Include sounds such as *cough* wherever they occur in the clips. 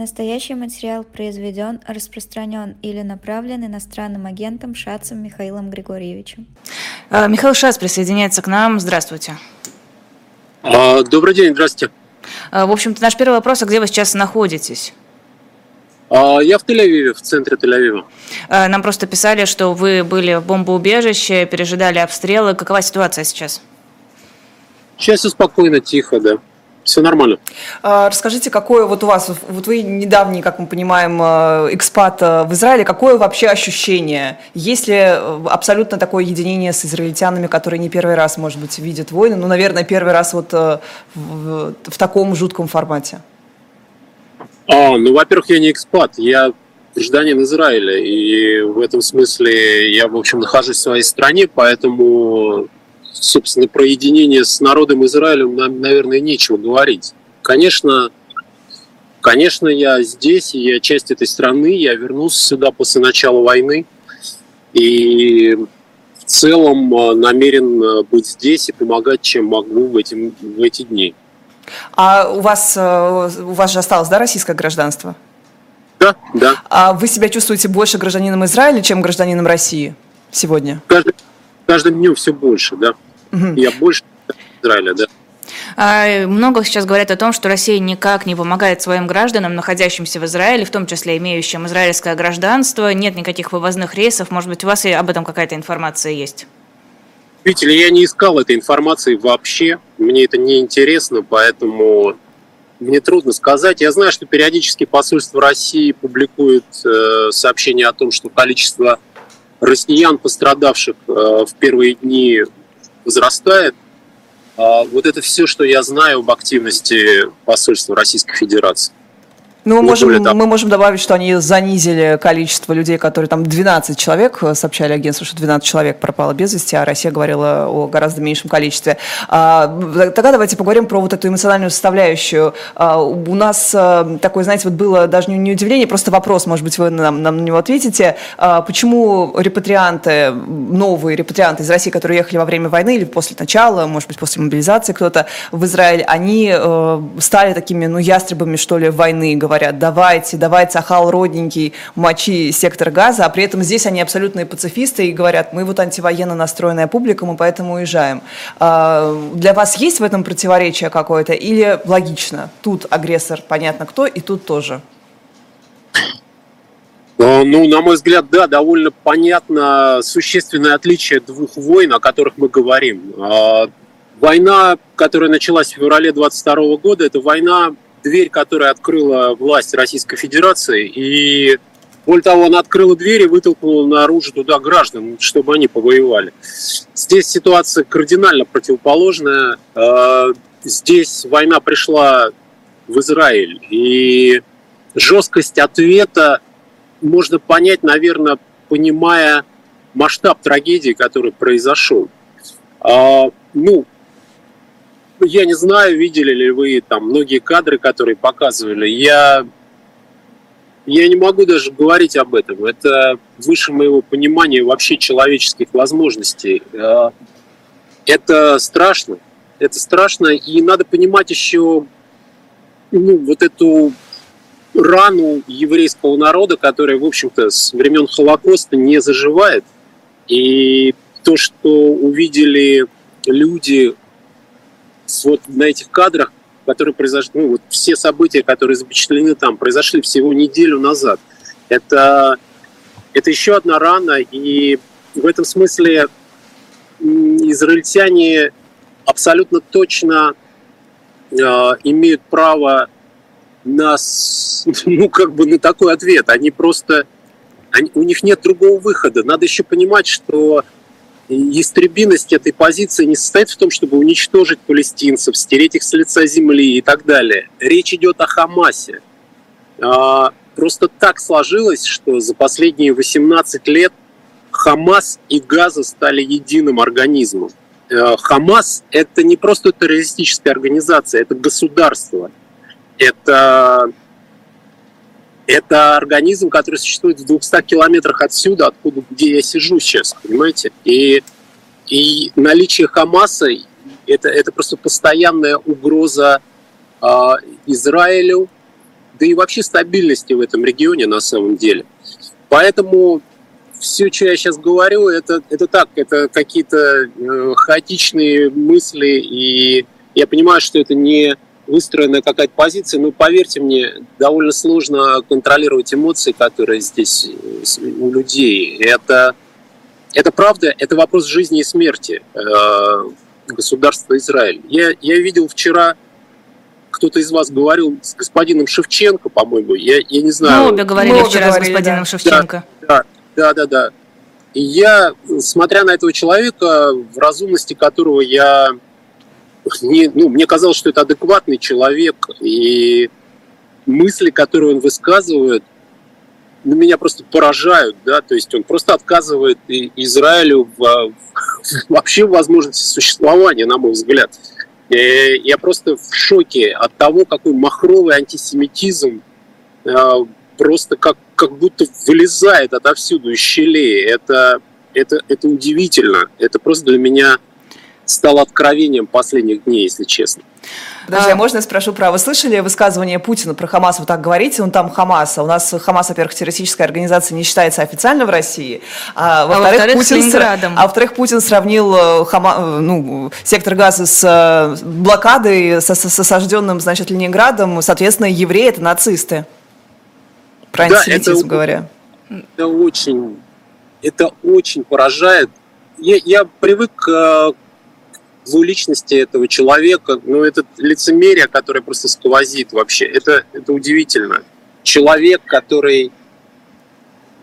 Настоящий материал произведен, распространен или направлен иностранным агентом Шацем Михаилом Григорьевичем. А, Михаил Шац присоединяется к нам. Здравствуйте. А, добрый день, здравствуйте. А, в общем-то, наш первый вопрос, а где вы сейчас находитесь? А, я в Тель-Авиве, в центре Тель-Авива. А, нам просто писали, что вы были в бомбоубежище, пережидали обстрелы. Какова ситуация сейчас? Сейчас все спокойно, тихо, да. Все нормально. А, расскажите, какое вот у вас, вот вы недавний, как мы понимаем, экспат в Израиле, какое вообще ощущение? Есть ли абсолютно такое единение с израильтянами, которые не первый раз, может быть, видят войны? Ну, наверное, первый раз вот в, в таком жутком формате. А, ну, во-первых, я не экспат, я гражданин Израиля, и в этом смысле я, в общем, нахожусь в своей стране, поэтому, собственно, про единение с народом Израилем нам, наверное, нечего говорить. Конечно, конечно, я здесь, я часть этой страны, я вернулся сюда после начала войны, и в целом э, намерен э, быть здесь и помогать, чем могу в, эти в эти дни. А у вас, э, у вас же осталось, да, российское гражданство? Да, да. А вы себя чувствуете больше гражданином Израиля, чем гражданином России сегодня? Каждый, каждым днем все больше, да. Угу. Я больше Израиля, да. А, много сейчас говорят о том, что Россия никак не помогает своим гражданам, находящимся в Израиле, в том числе имеющим израильское гражданство. Нет никаких вывозных рейсов. Может быть, у вас и об этом какая-то информация есть? Видите ли, я не искал этой информации вообще, мне это не интересно, поэтому мне трудно сказать. Я знаю, что периодически посольство России публикует э, сообщения о том, что количество россиян, пострадавших э, в первые дни, возрастает. А вот это все, что я знаю об активности посольства Российской Федерации. Ну, мы можем, мы можем добавить, что они занизили количество людей, которые там 12 человек, э, сообщали агентству, что 12 человек пропало без вести, а Россия говорила о гораздо меньшем количестве. А, тогда давайте поговорим про вот эту эмоциональную составляющую. А, у нас а, такое, знаете, вот было даже не удивление, просто вопрос, может быть, вы нам, нам на него ответите. А, почему репатрианты, новые репатрианты из России, которые ехали во время войны или после начала, может быть, после мобилизации кто-то в Израиль, они э, стали такими, ну, ястребами, что ли, войны, говорят, давайте, давайте, ахал родненький, мочи сектор газа, а при этом здесь они абсолютные пацифисты и говорят, мы вот антивоенно настроенная публика, мы поэтому уезжаем. А, для вас есть в этом противоречие какое-то или логично? Тут агрессор, понятно кто, и тут тоже. А, ну, на мой взгляд, да, довольно понятно существенное отличие двух войн, о которых мы говорим. А, война, которая началась в феврале 22 года, это война дверь, которая открыла власть Российской Федерации, и более того, она открыла дверь и вытолкнула наружу туда граждан, чтобы они повоевали. Здесь ситуация кардинально противоположная. А, здесь война пришла в Израиль, и жесткость ответа можно понять, наверное, понимая масштаб трагедии, который произошел. А, ну, я не знаю, видели ли вы там многие кадры, которые показывали. Я, я не могу даже говорить об этом. Это выше моего понимания вообще человеческих возможностей. Э, это страшно. Это страшно. И надо понимать еще ну, вот эту рану еврейского народа, которая, в общем-то, с времен Холокоста не заживает. И то, что увидели люди вот на этих кадрах, которые произошли, ну, вот все события, которые запечатлены там, произошли всего неделю назад. Это, это еще одна рана, и в этом смысле израильтяне абсолютно точно э, имеют право на, *laughs* ну, как бы на такой ответ. Они просто, они, у них нет другого выхода. Надо еще понимать, что истребиность этой позиции не состоит в том, чтобы уничтожить палестинцев, стереть их с лица земли и так далее. Речь идет о Хамасе. А, просто так сложилось, что за последние 18 лет Хамас и Газа стали единым организмом. А, Хамас – это не просто террористическая организация, это государство. Это это организм, который существует в 200 километрах отсюда, откуда, где я сижу сейчас, понимаете? И, и наличие Хамаса – это, это просто постоянная угроза э, Израилю, да и вообще стабильности в этом регионе на самом деле. Поэтому все, что я сейчас говорю, это, это так, это какие-то э, хаотичные мысли, и я понимаю, что это не выстроенная какая-то позиция, но поверьте мне, довольно сложно контролировать эмоции, которые здесь э, у людей. Это, это правда, это вопрос жизни и смерти э, государства Израиль. Я, я видел вчера кто-то из вас говорил с господином Шевченко, по-моему, я, я не знаю. Мы обе говорили Мы вчера говорили, с господином да. Шевченко. Да, да, да, да. И я, смотря на этого человека, в разумности которого я не, ну, мне казалось, что это адекватный человек, и мысли, которые он высказывает, ну, меня просто поражают, да, то есть он просто отказывает Израилю в, в, вообще в возможности существования, на мой взгляд. Э, я просто в шоке от того, какой махровый антисемитизм э, просто как, как будто вылезает отовсюду из щелей. Это, это, это удивительно. Это просто для меня стало откровением последних дней, если честно. Подожди, а можно я спрошу про... Вы слышали высказывание Путина про Хамас? Вы так говорите, он там Хамас. А у нас Хамас, во-первых, террористическая организация не считается официально в России. А, во-вторых, а во Путин, а во-вторых, Путин сравнил э, Хама... Э, ну, сектор газа с э, блокадой, с, с осажденным, значит, Ленинградом. Соответственно, евреи – это нацисты. Про да, антисемитизм это, говоря. Это очень, это очень поражает. Я, я привык к двуличности этого человека, ну, это лицемерие, которое просто сквозит вообще. Это, это удивительно. Человек, который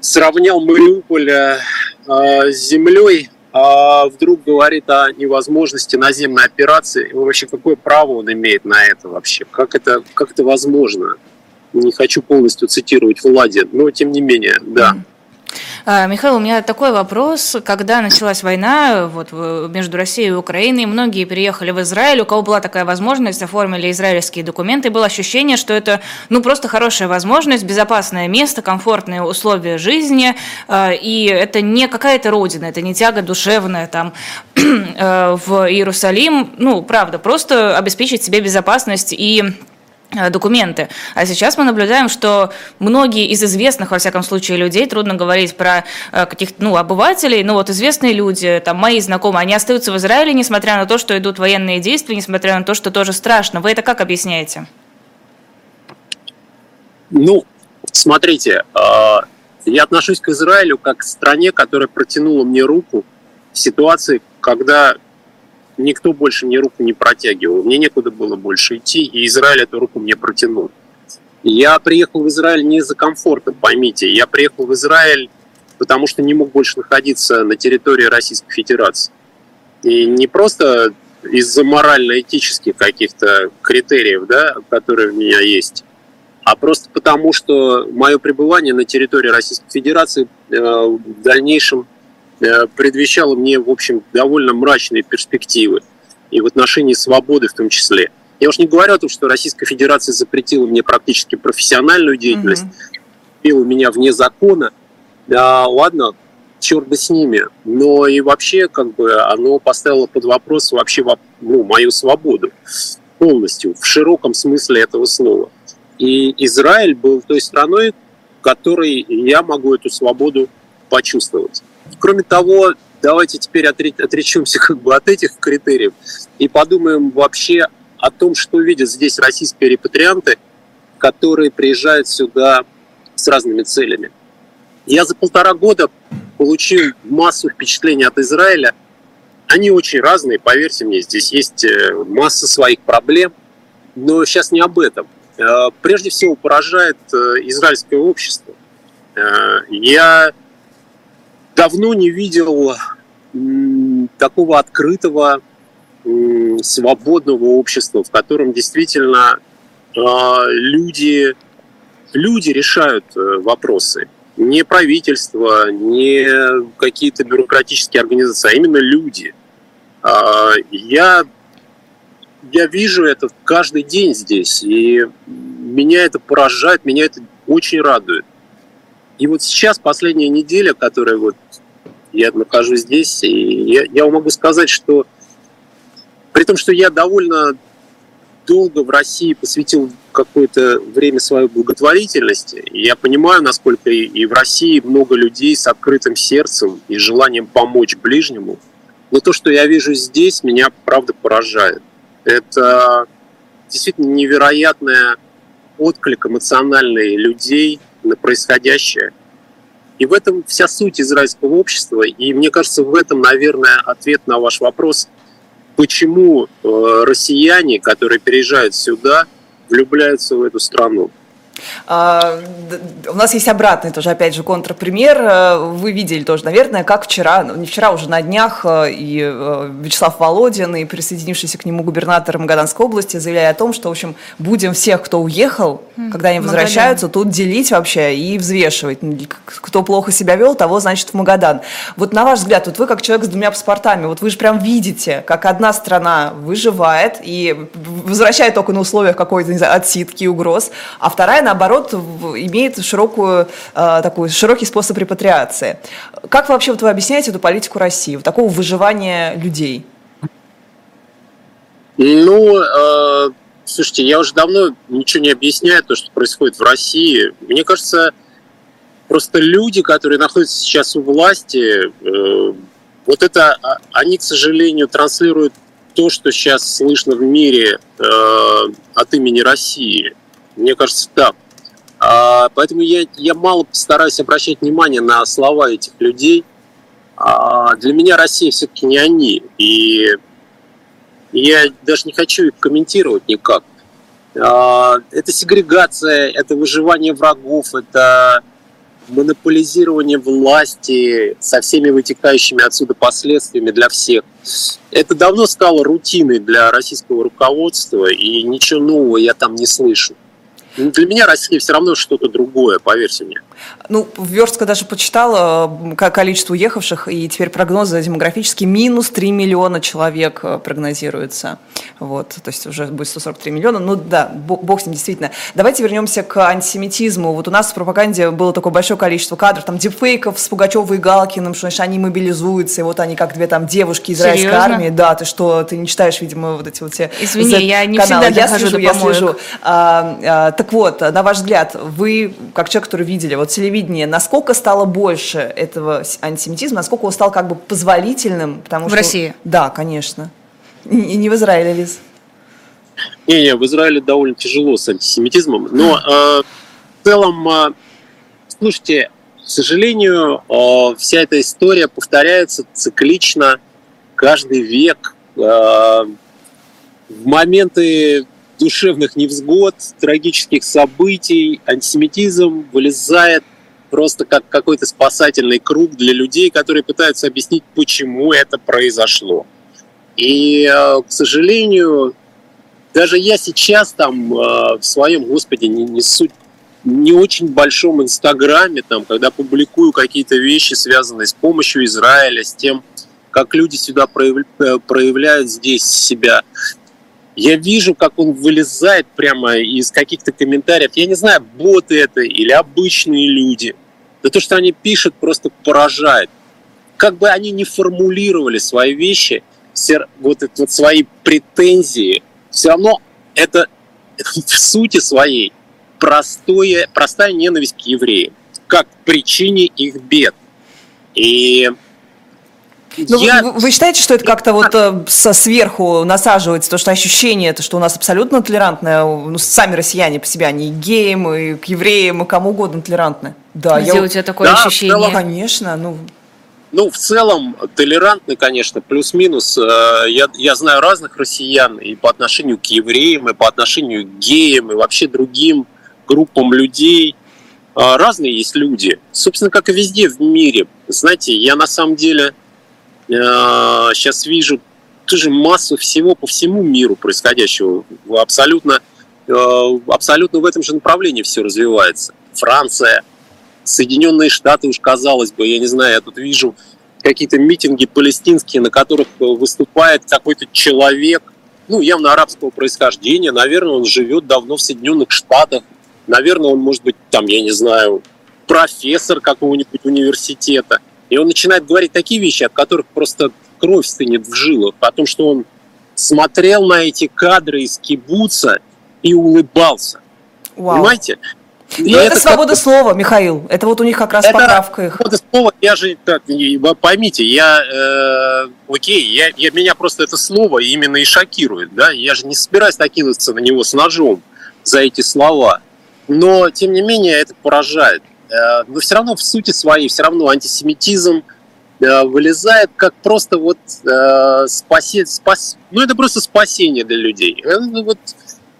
сравнял Мариуполь э, с землей, а вдруг говорит о невозможности наземной операции. И вообще, какое право он имеет на это вообще? Как это, как это возможно? Не хочу полностью цитировать Влади, но тем не менее, да. Mm-hmm. А, Михаил, у меня такой вопрос. Когда началась война вот, между Россией и Украиной, многие переехали в Израиль, у кого была такая возможность, оформили израильские документы, было ощущение, что это ну, просто хорошая возможность, безопасное место, комфортные условия жизни, а, и это не какая-то родина, это не тяга душевная там *clears throat* э, в Иерусалим, ну, правда, просто обеспечить себе безопасность и документы. А сейчас мы наблюдаем, что многие из известных, во всяком случае, людей, трудно говорить про э, каких-то, ну, обывателей, но вот известные люди, там, мои знакомые, они остаются в Израиле, несмотря на то, что идут военные действия, несмотря на то, что тоже страшно. Вы это как объясняете? Ну, смотрите, э, я отношусь к Израилю как к стране, которая протянула мне руку в ситуации, когда никто больше мне руку не протягивал. Мне некуда было больше идти, и Израиль эту руку мне протянул. Я приехал в Израиль не за комфортом, поймите. Я приехал в Израиль, потому что не мог больше находиться на территории Российской Федерации. И не просто из-за морально-этических каких-то критериев, да, которые у меня есть, а просто потому, что мое пребывание на территории Российской Федерации э, в дальнейшем предвещало мне, в общем, довольно мрачные перспективы. И в отношении свободы в том числе. Я уж не говорю о том, что Российская Федерация запретила мне практически профессиональную деятельность, mm-hmm. меня вне закона. Да, ладно, черт бы с ними. Но и вообще, как бы, оно поставило под вопрос вообще ну, мою свободу полностью, в широком смысле этого слова. И Израиль был той страной, которой я могу эту свободу почувствовать. Кроме того, давайте теперь отречемся как бы от этих критериев и подумаем вообще о том, что видят здесь российские репатрианты, которые приезжают сюда с разными целями. Я за полтора года получил массу впечатлений от Израиля. Они очень разные, поверьте мне, здесь есть э, масса своих проблем, но сейчас не об этом. Э, прежде всего поражает э, израильское общество. Я давно не видел такого открытого, свободного общества, в котором действительно а, люди, люди решают э, вопросы. Не правительство, не какие-то бюрократические организации, а именно люди. А, я, я вижу это каждый день здесь, и меня это поражает, меня это очень радует. И вот сейчас, последняя неделя, которая вот я нахожусь здесь, и я, я могу сказать, что при том, что я довольно долго в России посвятил какое-то время своей благотворительности. Я понимаю, насколько и в России много людей с открытым сердцем и желанием помочь ближнему. Но то, что я вижу здесь, меня правда поражает. Это действительно невероятная отклик эмоциональный людей на происходящее. И в этом вся суть израильского общества. И мне кажется, в этом, наверное, ответ на ваш вопрос, почему э, россияне, которые переезжают сюда, влюбляются в эту страну. А, у нас есть обратный тоже, опять же, контрпример. Э, вы видели тоже, наверное, как вчера, ну, не вчера, уже на днях, э, и э, Вячеслав Володин, и присоединившийся к нему губернатор Магаданской области заявляли о том, что, в общем, будем всех, кто уехал, когда они возвращаются, тут делить вообще и взвешивать. Кто плохо себя вел, того, значит, в Магадан. Вот на ваш взгляд, вот вы как человек с двумя паспортами, вот вы же прям видите, как одна страна выживает и возвращает только на условиях какой-то, не знаю, отсидки, угроз, а вторая наоборот, имеет широкую, э, такой широкий способ репатриации. Как вообще вот вы объясняете эту политику России, вот такого выживания людей? Ну, э, слушайте, я уже давно ничего не объясняю, то, что происходит в России. Мне кажется, просто люди, которые находятся сейчас у власти, э, вот это а, они, к сожалению, транслируют то, что сейчас слышно в мире э, от имени России. Мне кажется, так. А, поэтому я, я мало стараюсь обращать внимание на слова этих людей. А, для меня Россия все-таки не они. И я даже не хочу их комментировать никак. А, это сегрегация, это выживание врагов, это монополизирование власти со всеми вытекающими отсюда последствиями для всех. Это давно стало рутиной для российского руководства, и ничего нового я там не слышу. Ну, для меня Россия все равно что-то другое, поверьте мне. Ну, Верстка даже почитала количество уехавших, и теперь прогнозы демографические минус 3 миллиона человек э, прогнозируется. Вот, то есть уже будет 143 миллиона. Ну да, бог с ним, действительно. Давайте вернемся к антисемитизму. Вот у нас в пропаганде было такое большое количество кадров, там, дипфейков с Пугачевой и Галкиным, что значит, они мобилизуются, и вот они как две там девушки израильской Серьезно? армии. Да, ты что, ты не читаешь, видимо, вот эти вот все Извини, я не каналы. всегда я дохожу слежу, до я слежу. А, а, так вот, на ваш взгляд, вы, как человек, который видели, вот телевидение, насколько стало больше этого антисемитизма, насколько он стал как бы позволительным? Потому в что... России? Да, конечно. И не в Израиле, Лиз. Не-не, в Израиле довольно тяжело с антисемитизмом, но э, в целом, э, слушайте, к сожалению, э, вся эта история повторяется циклично каждый век. Э, в моменты душевных невзгод, трагических событий, антисемитизм вылезает просто как какой-то спасательный круг для людей, которые пытаются объяснить, почему это произошло. И, э, к сожалению, даже я сейчас там э, в своем, господи, не, не суть не очень большом инстаграме, там, когда публикую какие-то вещи, связанные с помощью Израиля, с тем, как люди сюда э, проявляют здесь себя я вижу, как он вылезает прямо из каких-то комментариев. Я не знаю, боты это или обычные люди. Да то, что они пишут, просто поражает. Как бы они не формулировали свои вещи, все, вот, вот свои претензии, все равно это *laughs* в сути своей простое, простая ненависть к евреям, как причине их бед. И ну, я... вы, вы считаете, что это как-то вот э, со сверху насаживается, то, что ощущение, это, что у нас абсолютно толерантное, ну, сами россияне по себе, они и геям, и к евреям, и кому угодно толерантны? Да, Где я... у тебя такое да, ощущение? Целом, конечно, ну... Ну, в целом, толерантны, конечно, плюс-минус. Э, я, я знаю разных россиян и по отношению к евреям, и по отношению к геям, и вообще другим группам людей. Э, разные есть люди. Собственно, как и везде в мире. Знаете, я на самом деле сейчас э, вижу тоже массу всего по всему миру происходящего. Абсолютно, э, абсолютно в этом же направлении все развивается. Франция, Соединенные Штаты, уж казалось бы, я не знаю, я тут вижу какие-то митинги палестинские, на которых выступает какой-то человек, ну, явно арабского происхождения, наверное, он живет давно в Соединенных Штатах, наверное, он может быть там, я не знаю, профессор какого-нибудь университета. И он начинает говорить такие вещи, от которых просто кровь стынет в жилах, о том, что он смотрел на эти кадры из кибуца и улыбался. Вау. Понимаете? Но это, это свобода как... слова, Михаил. Это вот у них как раз это поправка их. Свобода слова, я же, так, поймите, я, э, окей, я, я, меня просто это слово именно и шокирует, да, я же не собираюсь накинуться на него с ножом за эти слова, но, тем не менее, это поражает. Э, но все равно в сути своей, все равно антисемитизм э, вылезает как просто вот э, спаси, спас, ну это просто спасение для людей. Это вот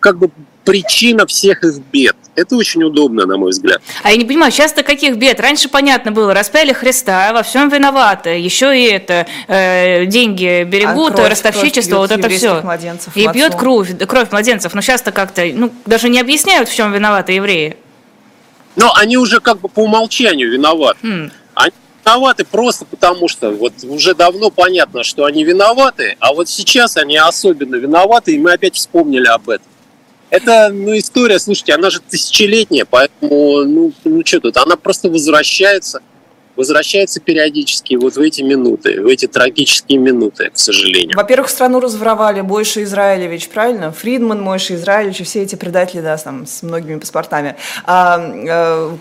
как бы причина всех их бед. Это очень удобно, на мой взгляд. А я не понимаю, сейчас-то каких бед? Раньше понятно было, распяли Христа, во всем виноваты. Еще и это, э, деньги берегут, а кровь, ростовщичество, кровь вот это все. И пьет кровь, кровь младенцев. Но сейчас-то как-то, ну, даже не объясняют, в чем виноваты евреи. Но они уже как бы по умолчанию виноваты. Хм. Они виноваты просто потому, что вот уже давно понятно, что они виноваты, а вот сейчас они особенно виноваты, и мы опять вспомнили об этом. Это, ну, история, слушайте, она же тысячелетняя, поэтому, ну, ну что тут, она просто возвращается возвращается периодически вот в эти минуты, в эти трагические минуты, к сожалению. Во-первых, страну разворовали Больше Израилевич, правильно? Фридман, Мойша Израилевич и все эти предатели, да, там, с многими паспортами. А, а,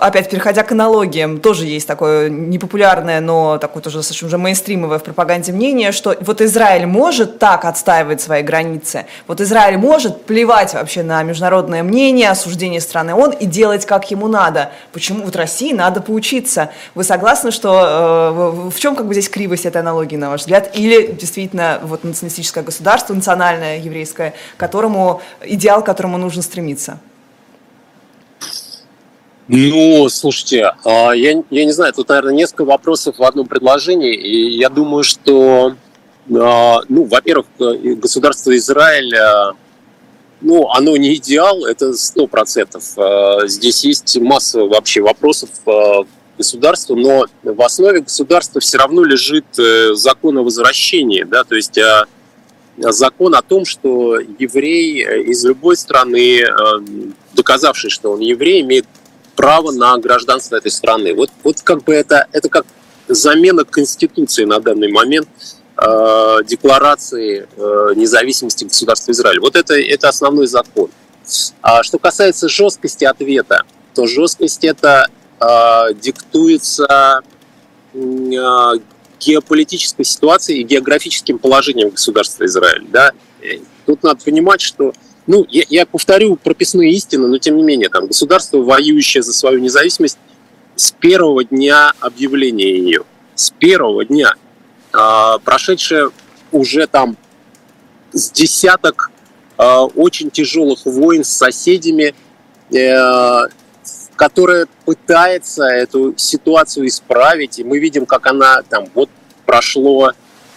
опять, переходя к аналогиям, тоже есть такое непопулярное, но такое тоже достаточно уже мейнстримовое в пропаганде мнение, что вот Израиль может так отстаивать свои границы, вот Израиль может плевать вообще на международное мнение, осуждение страны он и делать как ему надо. Почему вот России надо поучиться? Вы согласны, что э, в чем как бы здесь кривость этой аналогии, на ваш взгляд? Или действительно вот националистическое государство, национальное еврейское, которому, идеал, к которому нужно стремиться? Ну, слушайте, а, я, я не знаю, тут, наверное, несколько вопросов в одном предложении. И я думаю, что, а, ну, во-первых, государство Израиль, а, ну, оно не идеал, это сто процентов. Здесь есть масса вообще вопросов, государства, но в основе государства все равно лежит э, закон о возвращении, да, то есть э, закон о том, что еврей э, из любой страны, доказавший, что он еврей, имеет право на гражданство этой страны. Вот, вот как бы это, это как замена Конституции на данный момент, декларации независимости государства Израиль. Вот это, это основной закон. А что касается жесткости ответа, то жесткость это э, диктуется э, геополитической ситуацией и географическим положением государства Израиль. Да? Тут надо понимать, что ну, я, я повторю прописные истины, но тем не менее, там, государство, воюющее за свою независимость с первого дня объявления ее, с первого дня, э, прошедшее уже там с десяток э, очень тяжелых войн с соседями, э, которая пытается эту ситуацию исправить, и мы видим, как она там вот прошло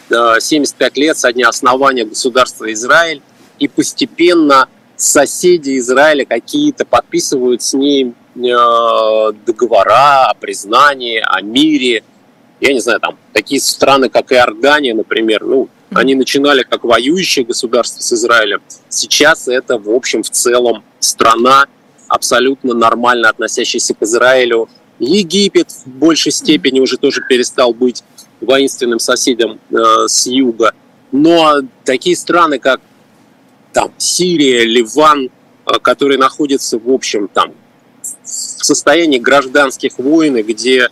75 э, лет со дня основания государства Израиль, и постепенно соседи Израиля какие-то подписывают с ней э, договора о признании, о мире. Я не знаю, там такие страны, как Иордания, например, ну, они начинали как воюющее государство с Израилем. Сейчас это, в общем, в целом страна, абсолютно нормально относящийся к Израилю. Египет в большей степени уже тоже перестал быть воинственным соседом э, с юга. Но такие страны, как там, Сирия, Ливан, э, которые находятся, в общем, там, в состоянии гражданских войн, где,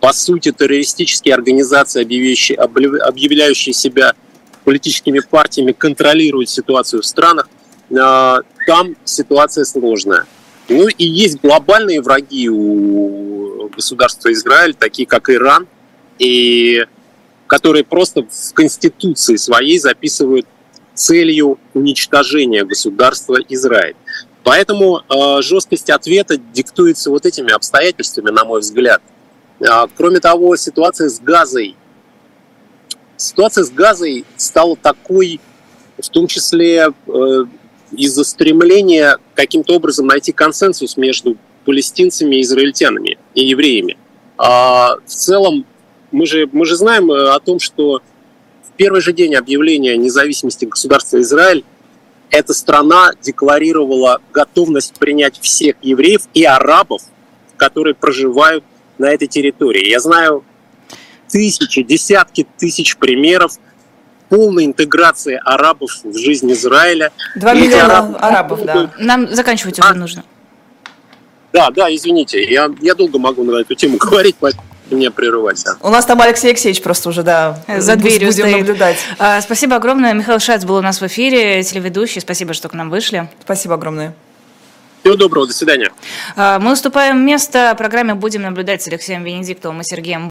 по сути, террористические организации, объявляющие, объявляющие себя политическими партиями, контролируют ситуацию в странах, э, там ситуация сложная. Ну и есть глобальные враги у государства Израиль, такие как Иран, и которые просто в конституции своей записывают целью уничтожения государства Израиль. Поэтому э, жесткость ответа диктуется вот этими обстоятельствами, на мой взгляд. А, кроме того, ситуация с газой. Ситуация с газой стала такой, в том числе э, из-за стремления каким-то образом найти консенсус между палестинцами, израильтянами и евреями. А в целом мы же, мы же знаем э, о том, что в первый же день объявления независимости государства Израиль эта страна декларировала готовность принять всех евреев и арабов, которые проживают на этой территории. Я знаю тысячи, десятки тысяч примеров полной интеграции арабов в жизнь Израиля. Два миллиона арабов, да. Нам заканчивать уже а? нужно. Да, да, извините, я, я долго могу на эту тему *laughs* говорить, поэтому не прерывать. У нас там Алексей Алексеевич просто уже, да, за дверью будем стоит. наблюдать. А, спасибо огромное. Михаил Шац был у нас в эфире, телеведущий. Спасибо, что к нам вышли. Спасибо огромное. Всего доброго, до свидания. А, мы уступаем место программе «Будем наблюдать» с Алексеем Венедиктовым и Сергеем